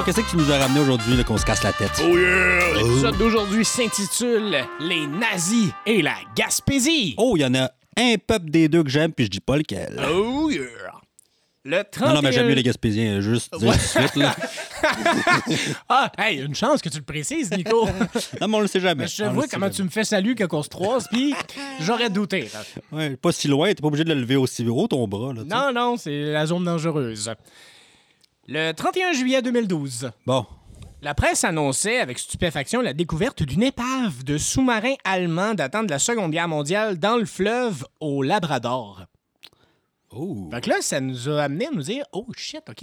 Alors, qu'est-ce que tu nous as ramené aujourd'hui, là, qu'on se casse la tête? Oh yeah! L'épisode d'aujourd'hui s'intitule Les nazis et la Gaspésie. Oh, il y en a un peuple des deux que j'aime, puis je dis pas lequel. Oh yeah! Le 31... Non, non, mais j'aime mieux les Gaspésiens, juste dire tout de suite, là. Ah, hey, une chance que tu le précises, Nico. Non, mais on le sait jamais. Je te vois comment jamais. tu me fais salut quand on se croise, puis j'aurais douté. Ouais, pas si loin, t'es pas obligé de le lever aussi haut, ton bras, là. Non, non, c'est la zone dangereuse. Le 31 juillet 2012, Bon. la presse annonçait avec stupéfaction la découverte d'une épave de sous-marin allemand datant de la Seconde Guerre mondiale dans le fleuve au Labrador. Oh. Fait que là, ça nous a amené à nous dire Oh shit, OK.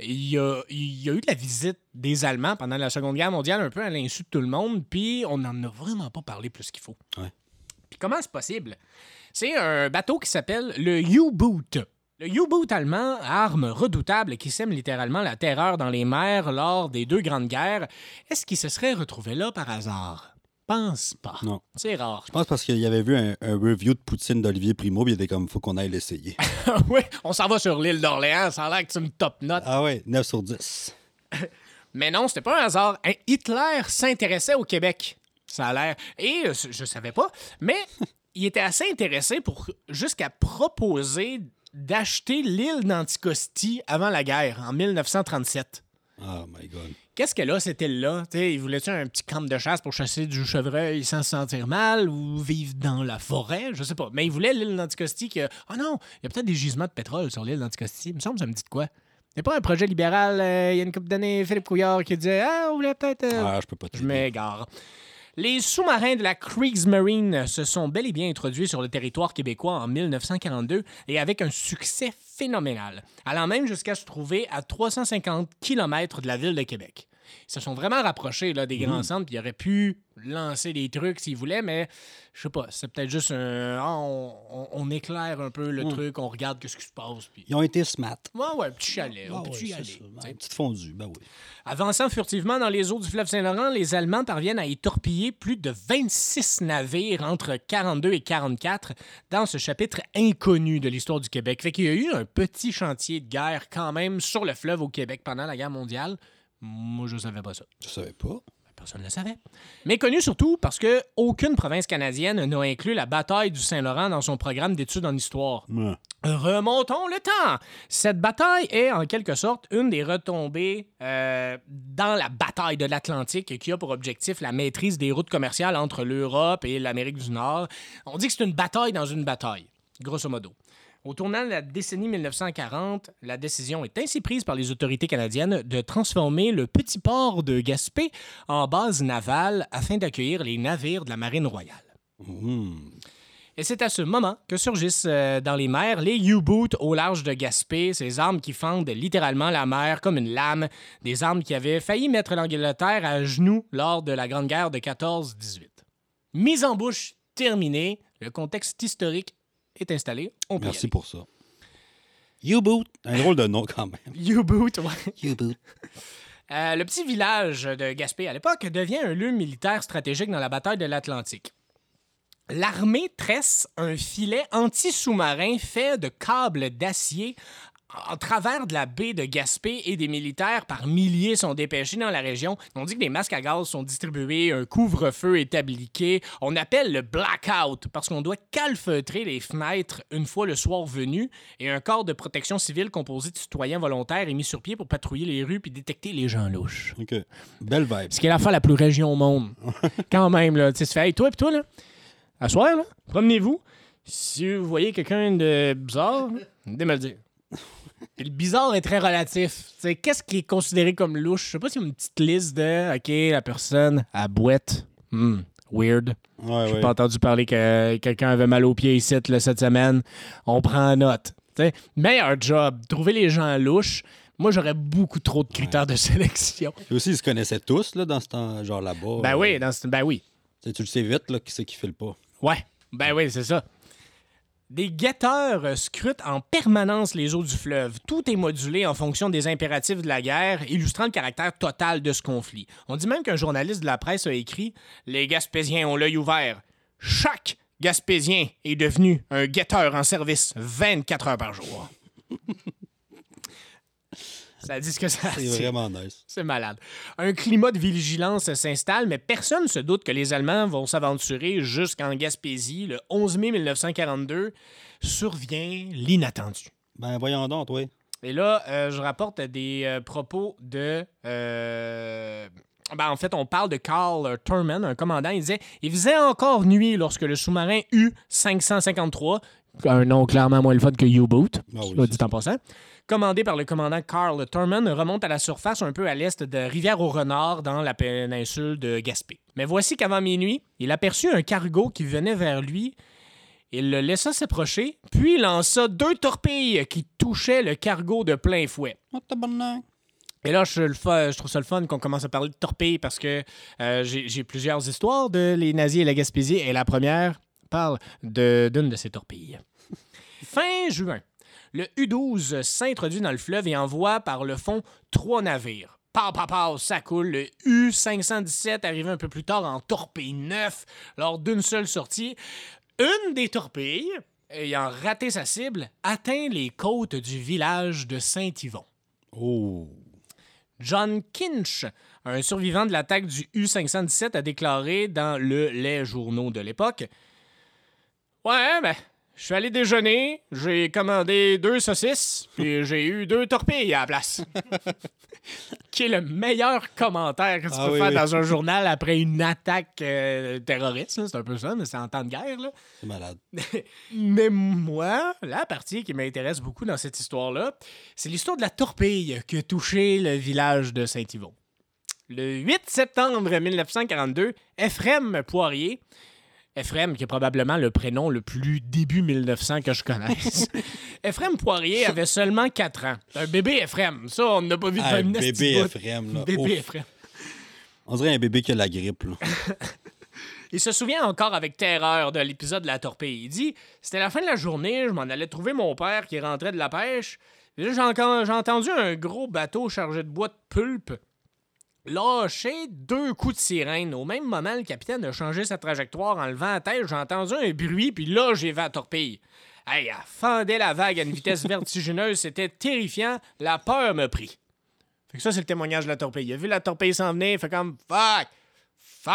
Il y, a, il y a eu de la visite des Allemands pendant la Seconde Guerre mondiale, un peu à l'insu de tout le monde, puis on n'en a vraiment pas parlé plus qu'il faut. Ouais. Puis comment c'est possible? C'est un bateau qui s'appelle le U-Boot. Le U-Boot allemand, arme redoutable qui sème littéralement la terreur dans les mers lors des deux grandes guerres, est-ce qu'il se serait retrouvé là par hasard? Pense pas. Non. C'est rare. Je pense parce qu'il avait vu un, un review de Poutine d'Olivier Primo, puis il était comme, faut qu'on aille l'essayer. oui, on s'en va sur l'île d'Orléans, ça a l'air que tu me top note. ah ouais, 9 sur 10. Mais non, c'était pas un hasard. Hein, Hitler s'intéressait au Québec. Ça a l'air. Et euh, je savais pas, mais il était assez intéressé pour jusqu'à proposer d'acheter l'île d'Anticosti avant la guerre, en 1937. Oh my God. Qu'est-ce qu'elle a, cette île-là? Il voulait-tu un petit camp de chasse pour chasser du chevreuil sans se sentir mal ou vivre dans la forêt? Je sais pas. Mais il voulait l'île d'Anticosti que. Ah non, il y a peut-être des gisements de pétrole sur l'île d'Anticosti. Il me semble que ça me dit de quoi? A pas un projet libéral, euh, il y a une couple d'années, Philippe Couillard qui disait Ah, on voulait peut-être. euh, Ah, je peux pas te je m'égare. Les sous-marins de la Kriegsmarine se sont bel et bien introduits sur le territoire québécois en 1942 et avec un succès phénoménal, allant même jusqu'à se trouver à 350 km de la ville de Québec. Ils se sont vraiment rapprochés là, des grands centres, puis ils auraient pu lancer des trucs s'ils voulaient, mais je sais pas, c'est peut-être juste un. ah, on, on- on éclaire un peu le truc, on regarde ce qui se passe, puis. Ils ont été smart. Ouais, ouais, un petit chalet, Ah peut ouais. Une petite fondue, ben oui. Avançant furtivement dans les eaux du fleuve Saint-Laurent, les Allemands parviennent à y torpiller plus de 26 navires entre 42 et 44 dans ce chapitre inconnu de l'histoire du Québec. Fait qu'il y a eu un petit chantier de guerre quand même sur le fleuve au Québec pendant la guerre mondiale. Moi, je savais pas ça. Je savais pas? Personne ne le savait. Mais connu surtout parce que aucune province canadienne n'a inclus la bataille du Saint-Laurent dans son programme d'études en histoire. Ouais. Remontons le temps. Cette bataille est en quelque sorte une des retombées euh, dans la bataille de l'Atlantique qui a pour objectif la maîtrise des routes commerciales entre l'Europe et l'Amérique du Nord. On dit que c'est une bataille dans une bataille, grosso modo. Au tournant de la décennie 1940, la décision est ainsi prise par les autorités canadiennes de transformer le petit port de Gaspé en base navale afin d'accueillir les navires de la Marine royale. Hum. Et c'est à ce moment que surgissent euh, dans les mers les U-Boots au large de Gaspé, ces armes qui fendent littéralement la mer comme une lame, des armes qui avaient failli mettre l'Angleterre à genoux lors de la Grande Guerre de 14-18. Mise en bouche terminée, le contexte historique est installé. On peut y Merci aller. pour ça. U-Boot. Un drôle de nom quand même. U-Boot, ouais. U-Boot. Euh, le petit village de Gaspé à l'époque devient un lieu militaire stratégique dans la bataille de l'Atlantique. L'armée tresse un filet anti-sous-marin fait de câbles d'acier en travers de la baie de Gaspé et des militaires par milliers sont dépêchés dans la région. On dit que des masques à gaz sont distribués, un couvre-feu est appliqué. On appelle le blackout parce qu'on doit calfeutrer les fenêtres une fois le soir venu et un corps de protection civile composé de citoyens volontaires est mis sur pied pour patrouiller les rues puis détecter les gens louches. OK. Belle vibe. Ce qui est la fois la plus région au monde. Quand même, là. Tu fais, hey, toi, puis toi, là, à soir, là, promenez-vous. Si vous voyez quelqu'un de bizarre, venez me le dire. Le bizarre est très relatif. Qu'est-ce qui est considéré comme louche? Je sais pas s'il y a une petite liste de, OK, la personne à boîte. Hmm, weird. Ouais, J'ai ouais. pas entendu parler que quelqu'un avait mal aux pieds ici là, cette semaine. On prend note. Tu sais, meilleur job. Trouver les gens louches. Moi, j'aurais beaucoup trop de critères de sélection. Puis aussi, ils se connaissaient tous là, dans ce temps, genre là-bas. Ben Euh, oui, dans ce- ben oui. Tu le sais vite, là, qui c'est qui file pas. Ouais, ben oui, c'est ça. Des guetteurs euh, scrutent en permanence les eaux du fleuve. Tout est modulé en fonction des impératifs de la guerre, illustrant le caractère total de ce conflit. On dit même qu'un journaliste de la presse a écrit Les Gaspésiens ont l'œil ouvert. Chaque Gaspésien est devenu un guetteur en service 24 heures par jour. Ça dit ce que ça C'est vraiment nice. C'est malade. Un climat de vigilance s'installe, mais personne ne se doute que les Allemands vont s'aventurer jusqu'en Gaspésie. Le 11 mai 1942 survient l'inattendu. Ben, voyons donc, toi. Et là, euh, je rapporte des euh, propos de. euh, ben, en fait, on parle de Carl Turman, un commandant. Il disait Il faisait encore nuit lorsque le sous-marin U-553, un nom clairement moins le fun que U-Boot, Ah oui, dit en passant, commandé par le commandant Carl Turman, remonte à la surface un peu à l'est de Rivière-au-Renard dans la péninsule de Gaspé. Mais voici qu'avant minuit, il aperçut un cargo qui venait vers lui. Il le laissa s'approcher, puis lança deux torpilles qui touchaient le cargo de plein fouet. Oh. Et là, je, le fa- je trouve ça le fun qu'on commence à parler de torpilles parce que euh, j'ai plusieurs histoires de les nazis et la Gaspésie. Et la première parle de- d'une de, ces torpilles. fin juin, le U-12 s'introduit dans le fleuve et envoie par le fond trois navires. Pow, pow, pow, ça coule. Le U-517 arrivé un peu plus tard en torpille neuf lors d'une seule sortie. Une des torpilles, ayant raté sa cible, atteint les côtes du village de Saint-Yvon. Oh. John Kinch, un survivant de l'attaque du U-517, a déclaré dans le Les Journaux de l'époque Ouais, ben, je suis allé déjeuner, j'ai commandé deux saucisses, puis j'ai eu deux torpilles à la place. Qui est le meilleur commentaire que tu Ah peux oui, faire oui. dans un journal après une attaque euh, terroriste. là. C'est un peu ça, mais c'est en temps de guerre. Là. C'est malade. Mais moi, la partie qui m'intéresse beaucoup dans cette histoire-là, c'est l'histoire de la torpille qui a touché le village de Saint-Yvon. Le 8 septembre 1942, Ephrem Poirier, Ephrem qui est probablement le prénom le plus début 1900 que je connaisse, Ephrem Poirier avait seulement 4 ans. Un bébé Ephrem, ça, on n'a pas vu depuis un bébé. Ephrem, là. Bébé. On dirait un bébé qui a la grippe, là. Il se souvient encore avec terreur de l'épisode de la torpille. Il dit C'était la fin de la journée, je m'en allais trouver mon père qui rentrait de la pêche. J'ai entendu un gros bateau chargé de bois de pulpe lâcher deux coups de sirène. Au même moment, le capitaine a changé sa trajectoire en levant la tête. J'ai entendu un bruit, puis là, j'ai vu la torpille. Hey, elle fendait la vague à une vitesse vertigineuse. C'était terrifiant. La peur me prit. Fait que ça, c'est le témoignage de la torpille. Il a vu la torpille s'en venir, il fait comme Fuck! Fuck!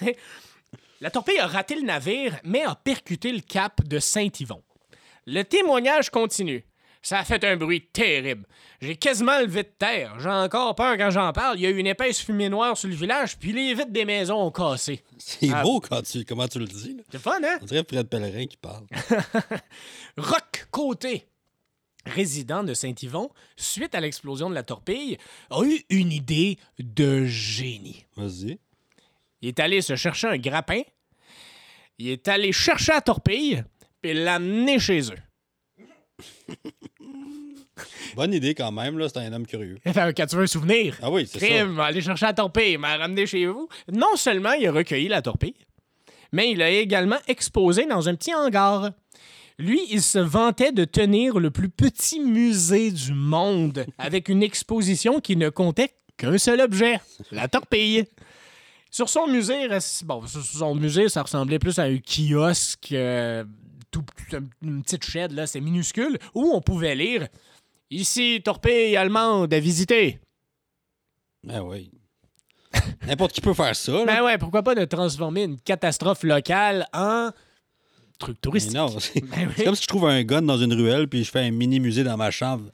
La torpille a raté le navire, mais a percuté le cap de Saint-Yvon. Le témoignage continue. Ça a fait un bruit terrible. J'ai quasiment levé de terre. J'ai encore peur quand j'en parle. Il y a eu une épaisse fumée noire sur le village, puis les vitres des maisons ont cassé. C'est Ah. beau quand tu, comment tu le dis. là. C'est fun, hein? On dirait Fred Pellerin qui parle. Rock Côté, résident de Saint-Yvon, suite à l'explosion de la torpille, a eu une idée de génie. Vas-y. Il est allé se chercher un grappin, il est allé chercher la torpille, puis l'amener chez eux. Bonne idée quand même, là. C'est un homme curieux. Fait, Quand tu veux un souvenir, Ah oui, c'est ça. crime, aller chercher la torpille, m'a ramené chez vous. Non seulement il a recueilli la torpille, mais il l'a également exposé dans un petit hangar. Lui, il se vantait de tenir le plus petit musée du monde avec une exposition qui ne comptait qu'un seul objet, la torpille. Sur son musée, bon, sur son musée, ça ressemblait plus à un kiosque, euh, tout, une petite shed, là, c'est minuscule, où on pouvait lire Ici, torpille allemande à visiter. Ah oui. N'importe qui peut faire ça, là. Ben ouais, pourquoi pas de transformer une catastrophe locale en truc Mais touristique. non, c'est Ben oui. c'est comme si je trouve un gun dans une ruelle puis je fais un mini musée dans ma chambre.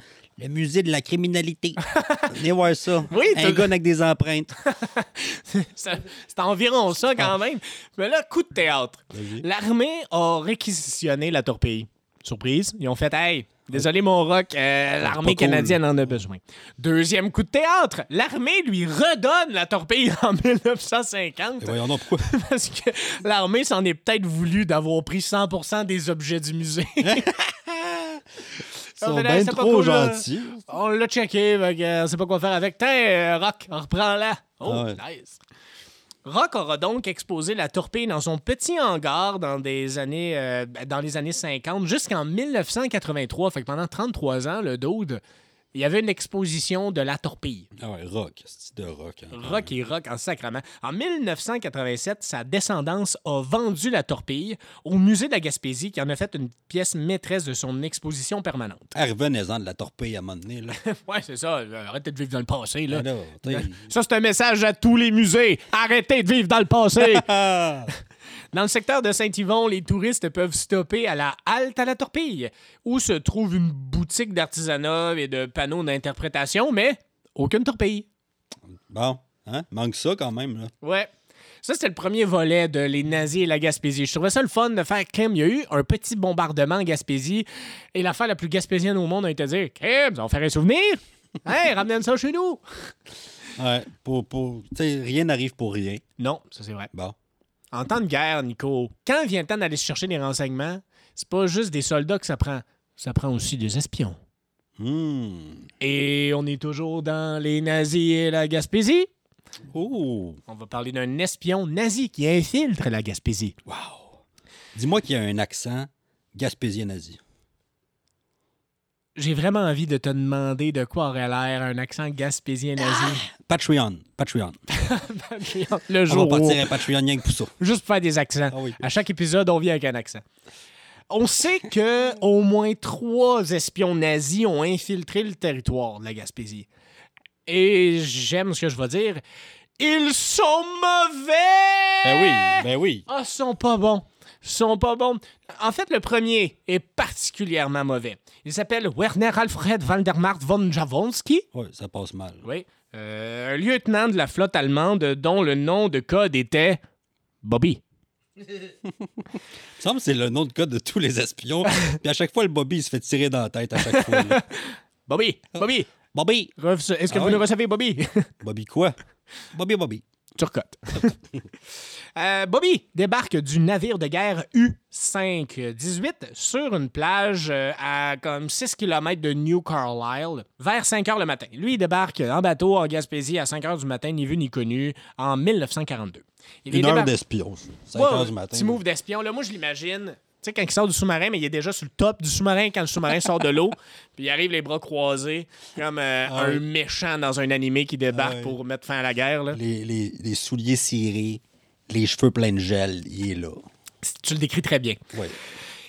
Le musée de la criminalité. Venez voir ça. Oui, un gun avec des empreintes. C'est environ ça quand même. Mais là, coup de théâtre. L'armée a réquisitionné la torpille. Surprise, ils ont fait Hey, désolé mon rock, euh, l'armée cool. canadienne en a besoin. Deuxième coup de théâtre, l'armée lui redonne la torpille en 1950 Et voyons donc pourquoi? parce que l'armée s'en est peut-être voulu d'avoir pris 100% des objets du musée. Ils sont bien trop cool, là. gentils. On l'a checké, euh, on sait pas quoi faire avec. Tiens, euh, Rock, reprends-la. Oh, Ah ouais. nice. Rock aura donc exposé la torpille dans son petit hangar dans, des années, euh, dans les années 50 jusqu'en 1983. Fait que pendant 33 ans, le dude il y avait une exposition de la torpille. Ah ouais, rock. C'est de rock. hein. Rock et rock en sacrement. En 1987, sa descendance a vendu la torpille au musée de la Gaspésie qui en a fait une pièce maîtresse de son exposition permanente. Ah, revenez-en de la torpille à un moment donné. Là. ouais, c'est ça. Arrêtez de vivre dans le passé, là. Ça, c'est un message à tous les musées. Arrêtez de vivre dans le passé. Dans le secteur de Saint-Yvon, les touristes peuvent stopper à la halte à la torpille, où se trouve une boutique d'artisanat et de panneaux d'interprétation, mais aucune torpille. Bon, hein? Manque ça quand même. Là. Ouais. Ça, c'était le premier volet de Les nazis et la Gaspésie. Je trouvais ça le fun de faire Kim. Il y a eu un petit bombardement en Gaspésie et l'affaire la plus gaspésienne au monde a été de dire Kim, on faire un souvenir Hey, ramenez ça chez nous Ouais, pour, pour, t'sais, rien n'arrive pour rien. Non, ça c'est vrai. Bon. En temps de guerre, Nico, quand vient le temps d'aller chercher des renseignements, c'est pas juste des soldats que ça prend. Ça prend aussi des espions. Hmm. Et on est toujours dans les nazis et la Gaspésie. Oh! On va parler d'un espion nazi qui infiltre la Gaspésie. Wow! Dis-moi qu'il y a un accent gaspésien nazi. J'ai vraiment envie de te demander de quoi aurait l'air un accent gaspésien nazi. Patreon. Patreon. Le On va jour où- partir à Patreon rien que pour ça. Juste pour faire des accents. Ah oui. À chaque épisode, on vient avec un accent. On sait que au moins trois espions nazis ont infiltré le territoire de la Gaspésie. Et j'aime ce que je vais dire. Ils sont mauvais! Ben oui, ben oui. Ah, ils sont pas bons. Sont pas bons. En fait, le premier est particulièrement mauvais. Il s'appelle Werner Alfred Vandermart von Jablonski. Ouais, ça passe mal. Oui. Euh, un lieutenant de la flotte allemande dont le nom de code était Bobby. Il me semble que c'est le nom de code de tous les espions. Puis à chaque fois, le Bobby, il se fait tirer dans la tête à chaque fois. là. Bobby, Bobby, Bobby! Est-ce que Ah vous oui? le recevez, Bobby? Bobby quoi? Bobby, Bobby. Turcotte. Euh, Bobby débarque du navire de guerre U-518 sur une plage euh, à comme 6 km de New Carlisle vers 5 heures le matin. Lui, il débarque en bateau en Gaspésie à 5 heures du matin, ni vu ni connu, en 1942. Il Une heure d'espion. 5 Ouais, heures du matin. Petit move d'espion. Là, moi, je l'imagine. Sais, quand il sort du sous-marin, mais il est déjà sur le top du sous-marin quand le sous-marin sort de l'eau. Puis il arrive les bras croisés, comme euh, Ah un oui. méchant dans un animé qui débarque Ah oui. pour mettre fin à la guerre. Là. Les, les, les souliers cirés, les cheveux pleins de gel, il est là. Tu le décris très bien.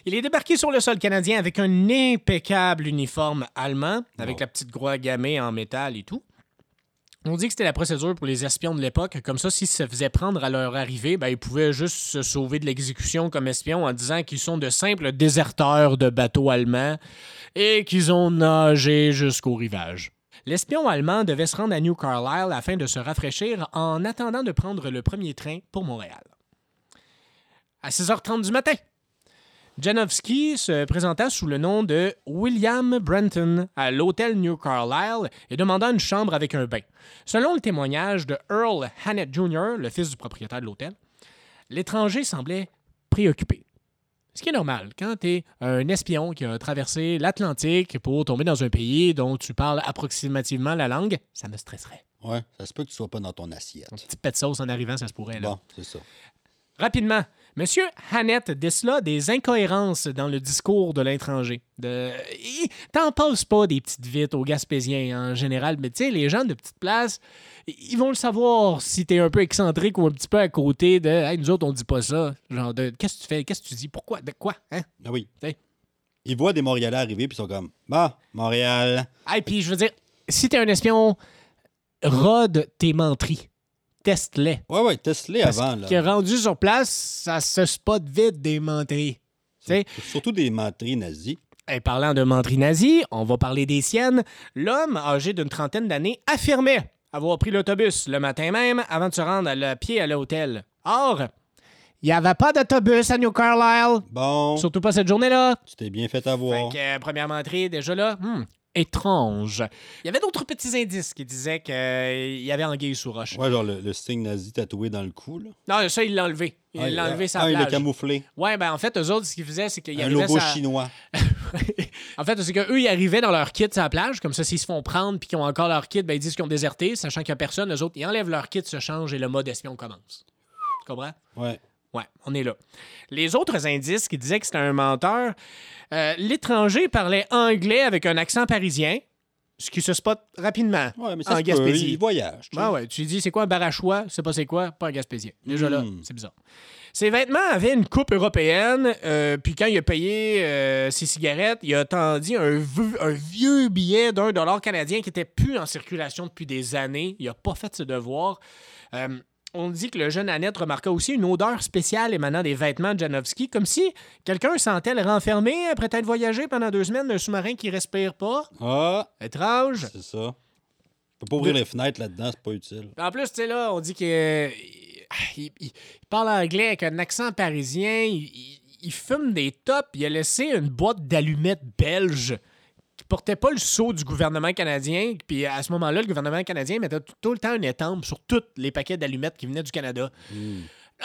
Il est débarqué sur le sol canadien avec un impeccable uniforme allemand, avec la petite croix gammée en métal et tout. On dit que c'était la procédure pour les espions de l'époque. Comme ça, s'ils se faisaient prendre à leur arrivée, ben, ils pouvaient juste se sauver de l'exécution comme espions en disant qu'ils sont de simples déserteurs de bateaux allemands et qu'ils ont nagé jusqu'au rivage. L'espion allemand devait se rendre à New Carlisle afin de se rafraîchir en attendant de prendre le premier train pour Montréal. À 6h30 du matin, Janowski se présenta sous le nom de William Brenton à l'hôtel New Carlisle et demanda une chambre avec un bain. Selon le témoignage de Earl Hannett Jr., le fils du propriétaire de l'hôtel, l'étranger semblait préoccupé. Ce qui est normal quand tu es un espion qui a traversé l'Atlantique pour tomber dans un pays dont tu parles approximativement la langue, ça me stresserait. Ouais, ça se peut que tu sois pas dans ton assiette. Un petit pet de sauce en arrivant, ça se pourrait. Là. Bon, c'est ça. Rapidement, M. Hannett décela des incohérences dans le discours de l'étranger. De... T'en passes pas des petites vites aux Gaspésiens en général, mais tu sais, les gens de petites places, ils vont le savoir si t'es un peu excentrique ou un petit peu à côté de hey, nous autres, on dit pas ça. Genre de qu'est-ce que tu fais, qu'est-ce que tu dis, pourquoi, de quoi, hein? Ah oui. Ils voient des Montréalais arriver, puis ils sont comme Bah, Montréal. Hey, puis je veux dire, si t'es un espion, rôde tes menteries. Teste-les. Ouais, ouais, teste-les avant. que Là. rendu sur place, ça se spot vite des menteries. Surtout des menteries nazis. Et parlant de menterie nazie, on va parler des siennes. L'homme, âgé d'une trentaine d'années, affirmait avoir pris l'autobus le matin même avant de se rendre à le pied à l'hôtel. Or, il n'y avait pas d'autobus à New Carlisle. Bon, Surtout pas cette journée-là. tu t'es bien fait avoir. Fait que, euh, première menterie, déjà là, hmm, étrange. Il y avait d'autres petits indices qui disaient qu'il y avait anguille sous roche. Ouais, genre le, le signe nazi tatoué dans le cou. Là. Non, ça, il l'a enlevé. Il Ah, l'a enlevé sa ah, il l'a camouflé. Ouais, ben en fait, eux autres, ce qu'ils faisaient, c'est qu'ils Un arrivaient logo sa- chinois. en fait, c'est qu'eux, ils arrivaient dans leur kit sur la plage, comme ça, s'ils se font prendre puis qu'ils ont encore leur kit, ben, ils disent qu'ils ont déserté, sachant qu'il n'y a personne. Eux autres, ils enlèvent leur kit, se changent et le mode espion commence. Tu comprends? Ouais. Ouais, on est là. Les autres indices qui disaient que c'était un menteur, euh, l'étranger parlait anglais avec un accent parisien, ce qui se spot rapidement Ouais, mais ça en peut, Gaspésie. il voyage. tu. Ben ouais, tu dis c'est quoi un bar à choix, c'est pas c'est quoi, pas un Gaspésien. Déjà là, Hmm. c'est bizarre. Ses vêtements avaient une coupe européenne, euh, puis quand il a payé euh, ses cigarettes, il a tendu un, vieux- un vieux billet d'un dollar canadien qui était plus en circulation depuis des années. Il a pas fait ses devoirs. Euh, on dit que le jeune Annette remarqua aussi une odeur spéciale émanant des vêtements de Janowski, comme si quelqu'un sentait le renfermé après être voyagé pendant deux semaines d'un sous-marin qui respire pas. Ah, Étrange. c'est ça. Tu peux pas ouvrir les fenêtres là-dedans, c'est pas utile. En plus, tu sais, là, on dit qu'il il, il- il parle anglais avec un accent parisien, il, il- il fume des tops, il a laissé une boîte d'allumettes belge qui portait pas le sceau du gouvernement canadien, puis à ce moment-là, le gouvernement canadien mettait tout, le temps une étampe sur tous les paquets d'allumettes qui venaient du Canada.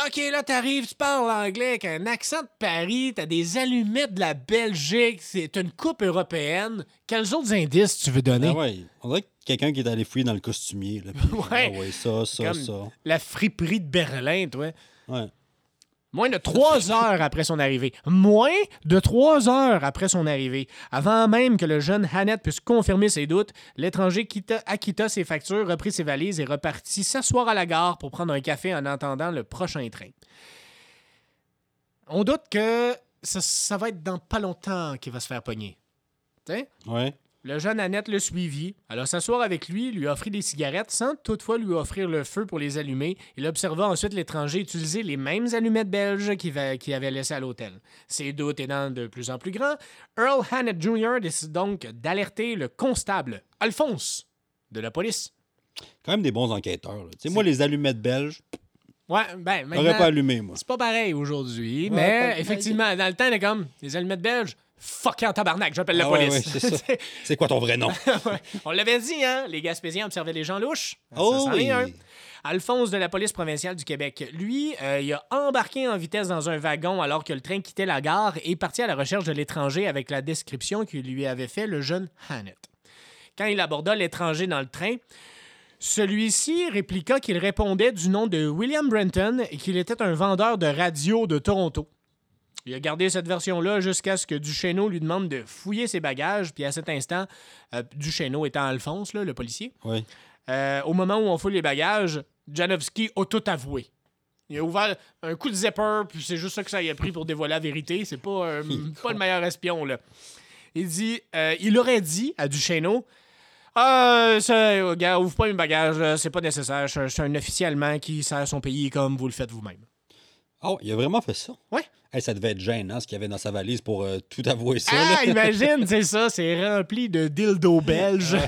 OK, là, t'arrives, tu parles anglais avec un accent de Paris, t'as des allumettes de la Belgique, c'est une coupe européenne. Quels autres indices tu veux donner? Ah ouais, on dirait que quelqu'un qui est allé fouiller dans le costumier. Là, puis, Ouais. ah ouais, ça, ça, Comme ça. La friperie de Berlin, toi. Ouais. Moins de trois heures après son arrivée. Moins de trois heures après son arrivée. Avant même que le jeune Hannett puisse confirmer ses doutes, l'étranger quitta- acquitta ses factures, reprit ses valises et repartit s'asseoir à la gare pour prendre un café en attendant le prochain train. On doute que ça, ça va être dans pas longtemps qu'il va se faire pogner. Ouais. Le jeune Annette le suivit, alla s'asseoir avec lui, lui offrit des cigarettes sans toutefois lui offrir le feu pour les allumer. Il observa ensuite l'étranger utiliser les mêmes allumettes belges qu'il va- qu'il avait laissées à l'hôtel. Ses doutes étant de plus en plus grands, Earl Hannett Jr. décide donc d'alerter le constable Alphonse de la police. Quand même des bons enquêteurs. Tu sais, moi, les allumettes belges, Ouais, ben j'aurais pas maintenant, allumé, moi. c'est pas pareil aujourd'hui, Ouais, mais pas- effectivement, dans le temps, il comme les allumettes belges. Fuck en tabarnak, j'appelle la Ah police. ouais, c'est quoi ton vrai nom? On l'avait dit, hein? Les Gaspésiens observaient les gens louches. Oh oui. Alphonse de la police provinciale du Québec. Lui, euh, il a embarqué en vitesse dans un wagon alors que le train quittait la gare et est parti à la recherche de l'étranger avec la description que lui avait fait le jeune Hannett. Quand il aborda l'étranger dans le train, celui-ci répliqua qu'il répondait du nom de William Brenton et qu'il était un vendeur de radio de Toronto. Il a gardé cette version-là jusqu'à ce que Duchesneau lui demande de fouiller ses bagages, puis à cet instant, euh, Duchesneau étant Alphonse, là, le policier, Oui. euh, au moment où on fouille les bagages, Janowski a tout avoué. Il a ouvert un coup de zipper, puis c'est juste ça que ça y a pris pour dévoiler la vérité. C'est pas, euh, pas le meilleur espion, là. Il dit, euh, il aurait dit à Duchesneau, ah, ça, gars, ouvre pas mes bagages, c'est pas nécessaire. Je suis un officier allemand qui sert son pays comme vous le faites vous-même. Oh, il a vraiment fait ça? Ouais. Hey, ça devait être gênant ce qu'il y avait dans sa valise pour euh, tout avouer ça. Ah, imagine, c'est ça, c'est rempli de dildo belges.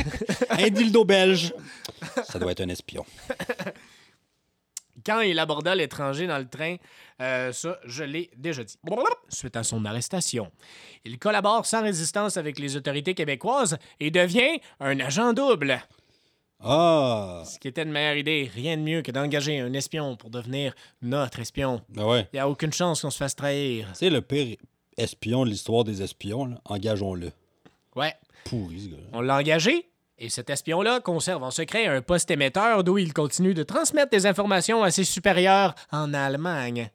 Un dildo belge. Ça doit être un espion. Quand il aborda l'étranger dans le train, euh, ça, je l'ai déjà dit. Suite à son arrestation, il collabore sans résistance avec les autorités québécoises et devient un agent double. Ah! Ce qui était une meilleure idée. Rien de mieux que d'engager un espion pour devenir notre espion. Ben ouais. Il n'y a aucune chance qu'on se fasse trahir. C'est le pire espion de l'histoire des espions. là. Engageons-le. Ouais. Pourri, ce gars On l'a engagé et cet espion-là conserve en secret un poste émetteur d'où il continue de transmettre des informations à ses supérieurs en Allemagne.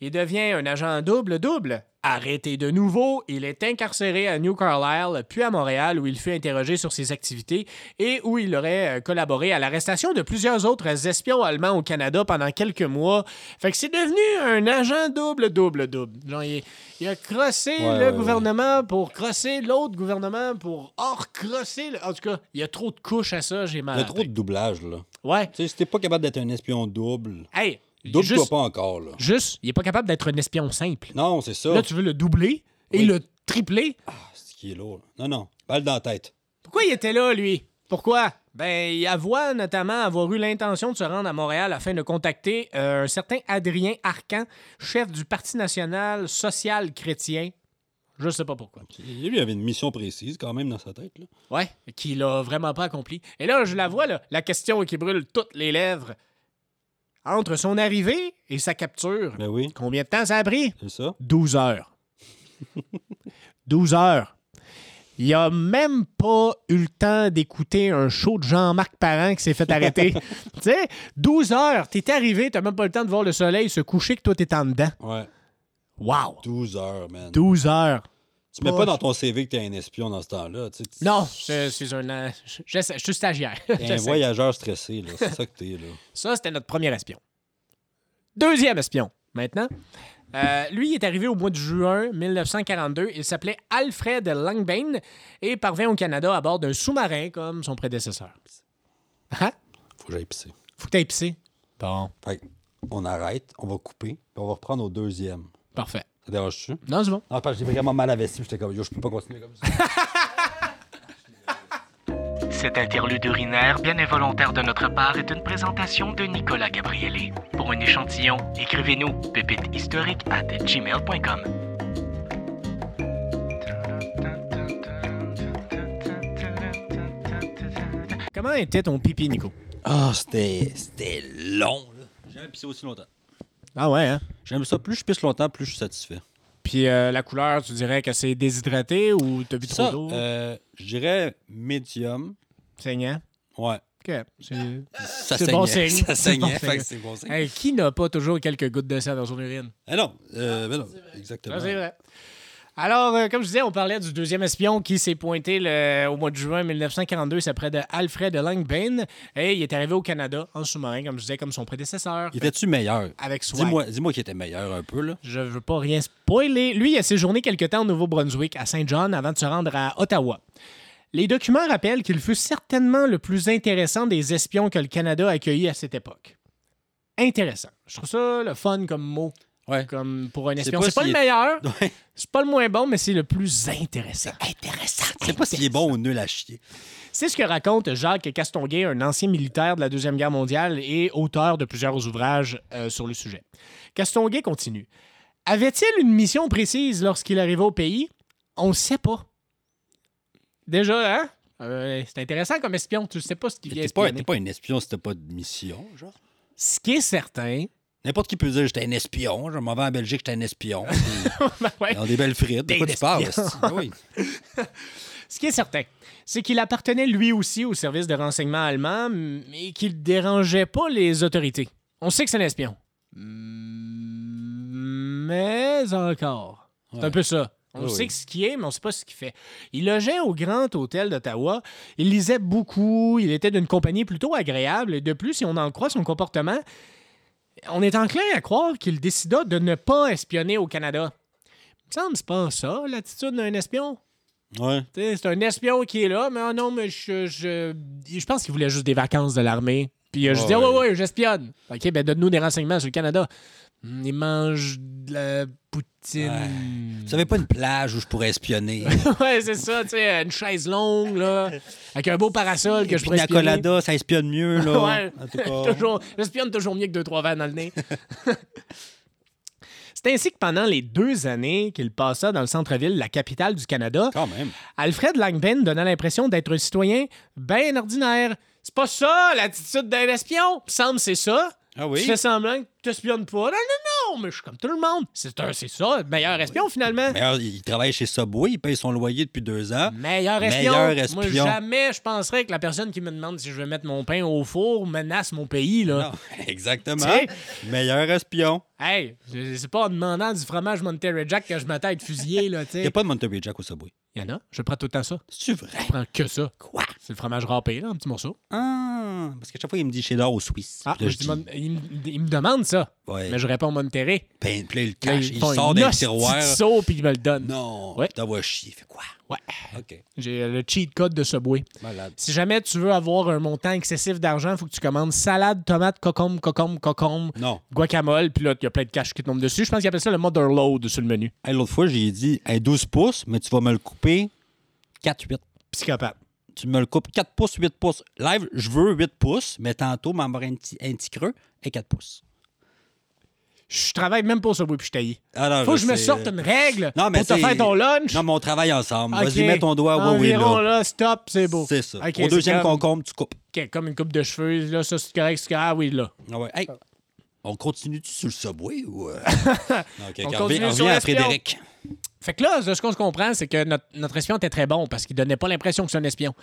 Il devient un agent double-double. Arrêté de nouveau, il est incarcéré à New Carlisle, puis à Montréal, où il fut interrogé sur ses activités et où il aurait euh, collaboré à l'arrestation de plusieurs autres espions allemands au Canada pendant quelques mois. Fait que c'est devenu un agent double-double-double. Genre, il, il a crossé Ouais, le ouais, gouvernement pour crosser l'autre gouvernement pour hors-crosser. le- En tout cas, il y a trop de couches à ça, j'ai mal. Il y a trop de doublage, là. Ouais. Tu sais, si t'es pas capable d'être un espion double, Hey, double-toi pas encore, là. juste, il est pas capable d'être un espion simple. Non, c'est ça. Là, tu veux le doubler et Oui. le tripler? Ah, c'est ce qui est lourd. Non, non. Balle dans la tête. Pourquoi il était là, lui? Pourquoi? Ben, il avoue notamment avoir eu l'intention de se rendre à Montréal afin de contacter euh, un certain Adrien Arcan, chef du Parti national social chrétien. Je sais pas pourquoi. Lui, il avait une mission précise quand même dans sa tête, là. Ouais, qu'il a vraiment pas accompli. Et là, je la vois, là, la question qui brûle toutes les lèvres. Entre son arrivée et sa capture, Ben oui, combien de temps ça a pris? c'est ça. 12 heures. 12 heures. Il a même pas eu le temps d'écouter un show de Jean-Marc Parent qui s'est fait arrêter. tu sais, 12 heures. T'es arrivé, t'as même pas le temps de voir le soleil se coucher que toi t'es en dedans. Ouais. Wow! 12 heures, man. 12 heures. Tu mets pas dans ton CV que t'es un espion dans ce temps-là. Tu sais, tu- Non, je suis un. euh, Je, suis stagiaire. t'es un voyageur stressé, là. C'est ça que t'es, là. Ça, c'était notre premier espion. Deuxième espion, maintenant. Euh, lui, il est arrivé au mois de juin 1942. Il s'appelait Alfred Langbane et parvint au Canada à bord d'un sous-marin comme son prédécesseur. Hein? Faut que j'aille pisser. Faut que t'ailles pisser. Bon, Fait on arrête, on va couper, puis on va reprendre au deuxième. parfait. Ça dérange-tu? Non, c'est bon. Non, parce que j'ai vraiment mal à vessie. J'étais comme, yo, je peux pas continuer comme ça. Cet interlude urinaire bien involontaire de notre part est une présentation de Nicolas Gabrielli. Pour un échantillon, écrivez-nous pépitehistorique at gmail.com. Comment était ton pipi, Nico? Ah, c'était c'était long, là. J'ai jamais pissé aussi longtemps. Ah ouais, hein? J'aime ça. Plus je pisse longtemps, plus je suis satisfait. Puis euh, la couleur, tu dirais que c'est déshydraté ou t'as bu trop d'eau? euh, je dirais médium. Saignant? Ouais. OK. C'est... Ça saignait. bon signe. Ça saignait. c'est bon signe. Hey, qui n'a pas toujours quelques gouttes de sang dans son urine? Ah non, euh, mais non, exactement. Ça, c'est vrai. Alors, euh, comme je disais, on parlait du deuxième espion qui s'est pointé le- au mois de juin 1942. C'est près de Alfred Langbane. Et il est arrivé au Canada en sous-marin, comme je disais, comme son prédécesseur. Il était-tu meilleur? Avec swag. Dis-moi dis qu'il était meilleur un peu, là. Je veux pas rien spoiler. Lui, il a séjourné quelque temps au Nouveau-Brunswick, à Saint John, avant de se rendre à Ottawa. Les documents rappellent qu'il fut certainement le plus intéressant des espions que le Canada a accueillis à cette époque. Intéressant. Je trouve ça le fun comme mot, Ouais. comme pour un C'est espion. pas C'est pas, le meilleur, Ouais. c'est pas le moins bon, mais c'est le plus intéressant. Intéressant. Sais pas s'il est bon ou nul à chier. C'est ce que raconte Jacques Castonguay, un ancien militaire de la Deuxième Guerre mondiale et auteur de plusieurs ouvrages euh, sur le sujet. Castonguay continue. Avait-il une mission précise lorsqu'il arrivait au pays? On ne sait pas. Déjà, hein? Euh, c'est intéressant comme espion. Tu ne sais pas ce qu'il vient T'es pas, pas un espion si t'as pas de mission, genre. Ce qui est certain... N'importe qui peut dire j'étais un espion. Je m'en vais en Belgique, j'étais un espion. Ben ouais. Ils ont des belles frites. De quoi tu parles? oui. Ce qui est certain, c'est qu'il appartenait lui aussi au service de renseignement allemand, mais qu'il dérangeait pas les autorités. On sait que c'est un espion. Mais encore. C'est un peu ça. On Oui, sait ce qu'il est, mais on sait pas ce qu'il fait. Il logeait au Grand Hôtel d'Ottawa. Il lisait beaucoup. Il était d'une compagnie plutôt agréable. Et de plus, si on en croit son comportement, on est enclin à croire qu'il décida de ne pas espionner au Canada. Il me semble c'est pas ça, l'attitude d'un espion. Ouais. C'est un espion qui est là, mais ah non, mais je, je, je pense qu'il voulait juste des vacances de l'armée. Puis il a juste dit, Ouais, ouais, ouais. j'espionne. OK, ben donne-nous des renseignements sur le Canada. Hum, Il mange de la poutine. Vous savez pas une plage où je pourrais espionner? ouais, c'est ça, tu sais, une chaise longue, là, avec un beau parasol que je pourrais espionner. colada, ça espionne mieux, là. Ouais. Toujours, j'espionne toujours mieux que deux, trois verres dans le nez. C'est ainsi que pendant les deux années qu'il passa dans le centre-ville, la capitale du Canada, Quand même. Alfred Langben donnait l'impression d'être un citoyen bien ordinaire. C'est pas ça l'attitude d'un espion. Il semble c'est ça. Ah oui? Tu fais semblant que tu espionnes pas. Non, non, non, mais je suis comme tout le monde. C'est un- c'est ça, le meilleur espion finalement. Meilleur, il travaille chez Subway, il paye son loyer depuis deux ans. Meilleur espion. Meilleur Moi, espion. jamais je penserais que la personne qui me demande si je vais mettre mon pain au four menace mon pays. Là. Non, exactement. Meilleur espion. Hey, c'est pas en demandant du fromage Monterey Jack que je m'attends à être fusillé. Là, tu Il n'y a pas de Monterey Jack au Subway. Il y en a. Je prends tout le temps ça. C'est vrai? Je prends que ça. Quoi? C'est le fromage râpé, là, un petit morceau. Ah, parce qu'à chaque fois, il me dit cheddar au Suisse. Ah, Puis là, je je dis dis, Mon- il, me- il me demande ça. ouais. Mais je réponds Monterey. Ben, puis là, il le Là, cache. ils Il font sort un d'un hostie de tiroir. saut, puis il me le donne. Non. Ouais. T'as chier. Fait quoi? Ouais. OK. J'ai euh, le cheat code de Subway. Malade. Si jamais tu veux avoir un montant excessif d'argent, il faut que tu commandes salade, tomate, cocombe, cocombe, cocombe, Non. guacamole, puis là, il y a plein de cash qui tombent dessus. Je pense qu'ils appellent ça le mother load sur le menu. Hey, L'autre fois, j'ai dit hey, 12 pouces, mais tu vas me le couper 4-8. Psychopathe. Tu me le coupes 4 pouces, 8 pouces. Live, je veux 8 pouces, mais tantôt, m'en un petit, un petit creux et 4 pouces. Je travaille même pas au Subway, puis je taille. Alors, Faut que je me sorte une règle Non, mais pour te faire ton lunch. Non, mais on travaille ensemble. Vas-y, mets ton doigt. Oui, oui, là. là, stop, c'est beau. C'est ça. Ok, Au deuxième comme- concombre, tu coupes. OK, comme une coupe de cheveux, là, ça, c'est correct, c'est correct. Ah oui, là. Ah ouais. Hey, on continue-tu sur le subway ou. euh? On continue reviens- sur à. Frédéric. Fait que là, ce qu'on se comprend, c'est que notre, notre espion était très bon parce qu'il donnait pas l'impression que c'est un espion.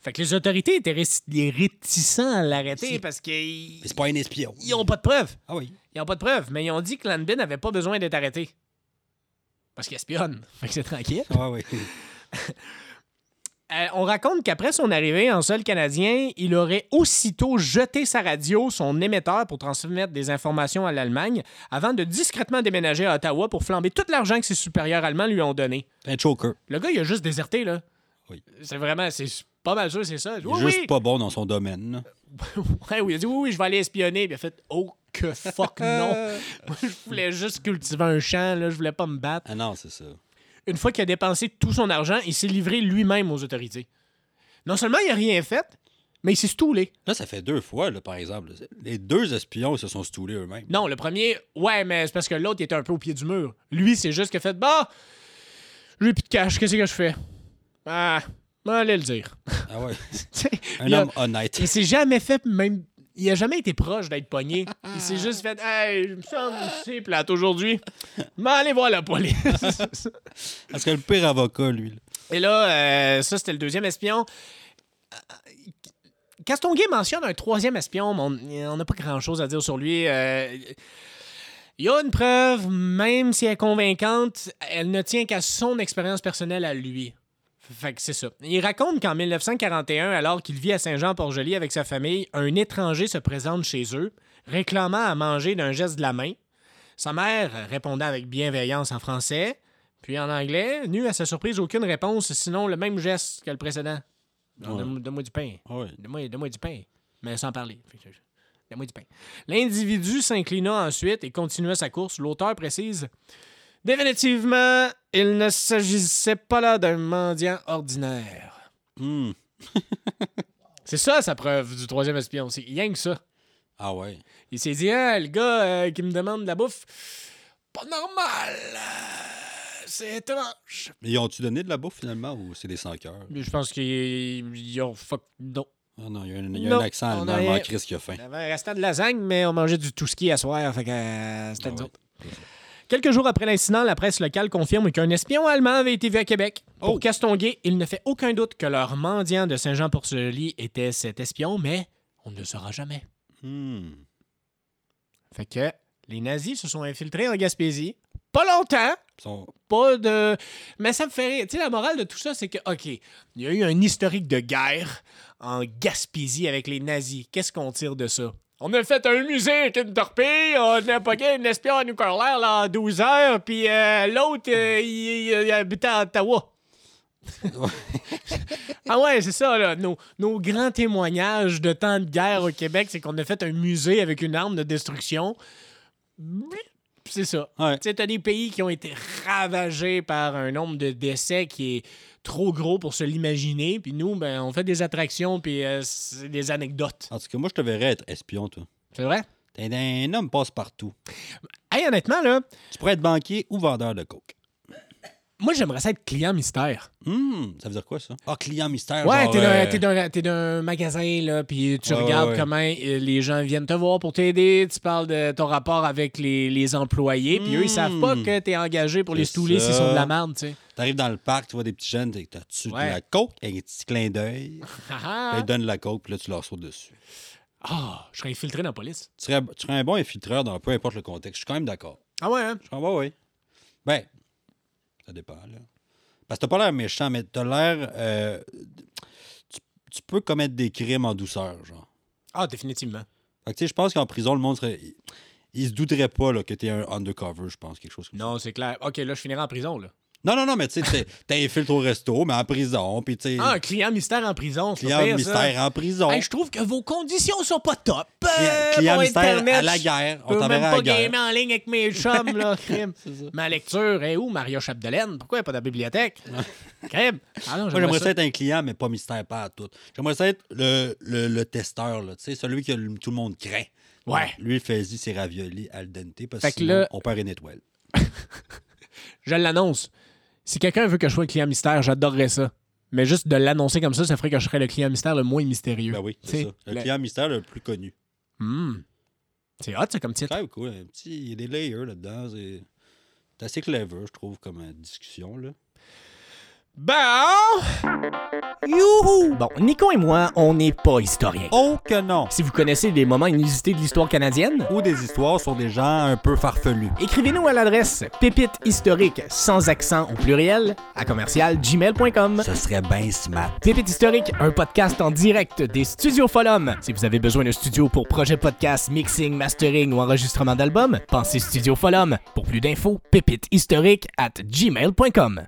Fait que les autorités étaient les réticents à l'arrêter Si. parce Mais c'est pas un espion. ils ont pas de preuves. Ah oui. Ils ont pas de preuves, mais ils ont dit que Lanbin n'avait pas besoin d'être arrêté. Parce qu'il espionne. Fait que c'est tranquille. Ouais, ouais. Euh, on raconte qu'après son arrivée en sol canadien, il aurait aussitôt jeté sa radio, son émetteur, pour transmettre des informations à l'Allemagne, avant de discrètement déménager à Ottawa pour flamber tout l'argent que ses supérieurs allemands lui ont donné. Un choker. Le gars, il a juste déserté, là. Oui. C'est vraiment, c'est pas mal sûr, c'est ça. Il est Oui, juste oui. pas bon dans son domaine. Ouais, oui, il a dit oui, oui, je vais aller espionner. Puis il a fait oh que fuck non. Moi, je voulais juste cultiver un champ, là, je voulais pas me battre. Ah non, c'est ça. Une fois qu'il a dépensé tout son argent, il s'est livré lui-même aux autorités. Non seulement il a rien fait, mais il s'est stoulé. Là, ça fait deux fois, là, par exemple. Les deux espions se sont stoulés eux-mêmes. Non, le premier, ouais, mais c'est parce que l'autre il était un peu au pied du mur. Lui, c'est juste a fait bah, j'ai plus de cash, qu'est-ce que je fais? Ah, allez le dire. Ah ouais. Un a- homme honnête. Il s'est jamais fait même. Il a jamais été proche d'être pogné. Il s'est juste fait Hey, je me sens c'est plate aujourd'hui. Mais allez voir la police. Parce que le pire avocat, lui. là. Et là, euh, ça, c'était le deuxième espion. Castonguay mentionne un troisième espion, mais on- on n'a pas grand-chose à dire sur lui. Euh, Il y a une preuve, même si elle est convaincante, elle ne tient qu'à son expérience personnelle à lui. Fait que c'est ça. Il raconte qu'en 1941, alors qu'il vit à Saint-Jean-Port-Joli avec sa famille, un étranger se présente chez eux, réclamant à manger d'un geste de la main. Sa mère répondait avec bienveillance en français, puis en anglais, n'eut à sa surprise aucune réponse, sinon le même geste que le précédent. Ouais. Donne-moi du pain. Ouais. Donne-moi du pain. Mais sans parler. Donne-moi du pain. L'individu s'inclina ensuite et continua sa course. L'auteur précise Définitivement, il ne s'agissait pas là d'un mendiant ordinaire. Hmm. C'est ça sa preuve du troisième espion. C'est rien que ça. Ah ouais. Il s'est dit Ah, le gars euh, qui me demande de la bouffe, pas normal. C'est étrange. Mais ils ont-tu donné de la bouffe finalement ou c'est des sans-cœurs? Mais Je pense qu'ils ont fuck. Non. Ah non, il y a un, il y a un accent on allemand, Chris qui a faim. Il y avait un restant de lasagne, mais on mangeait du tout ski à soir. Fait que euh, c'était Ah ouais. Quelques jours après l'incident, la presse locale confirme qu'un espion allemand avait été vu à Québec. Pour Oh. Castonguay, il ne fait aucun doute que leur mendiant de Saint-Jean-Port-Joli était cet espion, mais on ne le saura jamais. Hmm. Fait que les nazis se sont infiltrés en Gaspésie. Pas longtemps, sont- pas de. Mais ça me fait rire. Tu sais, la morale de tout ça, c'est que, OK, il y a eu un historique de guerre en Gaspésie avec les nazis. Qu'est-ce qu'on tire de ça? On a fait un musée avec une torpille, on a pogné une espion nucléaire là, en 12 heures, puis euh, l'autre, euh, il, il habitait à Ottawa. ah ouais, c'est ça, là. Nos, nos grands témoignages de temps de guerre au Québec, c'est qu'on a fait un musée avec une arme de destruction. C'est ça. Ouais. Tu sais, t'as des pays qui ont été ravagés par un nombre de décès qui est trop gros pour se l'imaginer. Puis nous, ben, on fait des attractions, puis euh, c'est des anecdotes. En tout cas, moi, je te verrais être espion, toi. C'est vrai? T'es un homme passe-partout. Hey, honnêtement, là, Tu pourrais être banquier ou vendeur de coke. Moi, j'aimerais ça être client mystère. Hmm, ça veut dire quoi, ça? Ah, client mystère. Ouais, t'es d'un- euh, magasin, là, puis tu Ouais, regardes ouais, ouais. comment euh, les gens viennent te voir pour t'aider. Tu parles de ton rapport avec les, les employés, puis eux, ils savent pas Hmm. que t'es engagé pour les stouler s'ils sont de la merde, tu sais. T'arrives dans le parc, tu vois des petits jeunes, t'as-tu de la coke? Un petit clin d'œil? Ah, Ils te donnent la coke, puis là, tu leur sautes dessus. Ah, je serais infiltré dans la police. Tu serais, tu serais un bon infiltreur dans peu importe le contexte. Je suis quand même d'accord. Ah ouais, hein? Je suis ouais, ouais. Ben, ça dépend, là. Parce que t'as pas l'air méchant, mais t'as l'air. euh, tu, tu peux commettre des crimes en douceur, genre. Ah, définitivement. Fait que, tu sais, je pense qu'en prison, le monde serait. Il, il se douterait pas là, que t'es un undercover, je pense, quelque chose comme ça. Non, c'est clair. OK, là, je finirai en prison, là. Non, non, non, mais tu sais, t'infiltres au resto, mais en prison, puis tu sais. Ah, un client mystère en prison, c'est client pas mystère ça. en prison. Hey, je trouve que vos conditions sont pas top. client Euh, client mystère Internet, à la guerre. Je On t'enverra à pas la guerre. gamer en ligne avec mes chums, là, crime. Ma lecture est où, Maria Chapdelaine? Pourquoi il n'y a pas de bibliothèque? crime. Ah non, Moi, j'aimerais j'aimerais ça. être un client, mais pas mystère, pas à tout. J'aimerais ça être le, le, le testeur, là, tu sais, celui que tout le monde craint. Ouais. Lui, il fait ses raviolis al dente parce que que sinon, là- on perd une étoile. Je l'annonce. Si quelqu'un veut que je sois un client mystère, j'adorerais ça. Mais juste de l'annoncer comme ça, ça ferait que je serais le client mystère le moins mystérieux. Ben oui, c'est ça. Le le- client mystère le plus connu. Hmm. C'est hot, ça, comme C'est titre. même cool. Il y a des layers là-dedans. C'est c'est assez clever, je trouve, comme discussion. Là. Bon. Youhou! Bon, Nico et moi, on n'est pas historiens. Oh que non! Si vous connaissez des moments inusités de l'histoire canadienne, Ou des histoires sur des gens un peu farfelus. écrivez-nous à l'adresse pépite historique sans accent au pluriel à commercial gmail.com. Ce serait bien smart. Pépite historique, un podcast en direct des studios Folum. Si vous avez besoin d'un studio pour projet podcast, mixing, mastering ou enregistrement d'albums, pensez Studio Folum. Pour plus d'infos, pépite historique at gmail.com.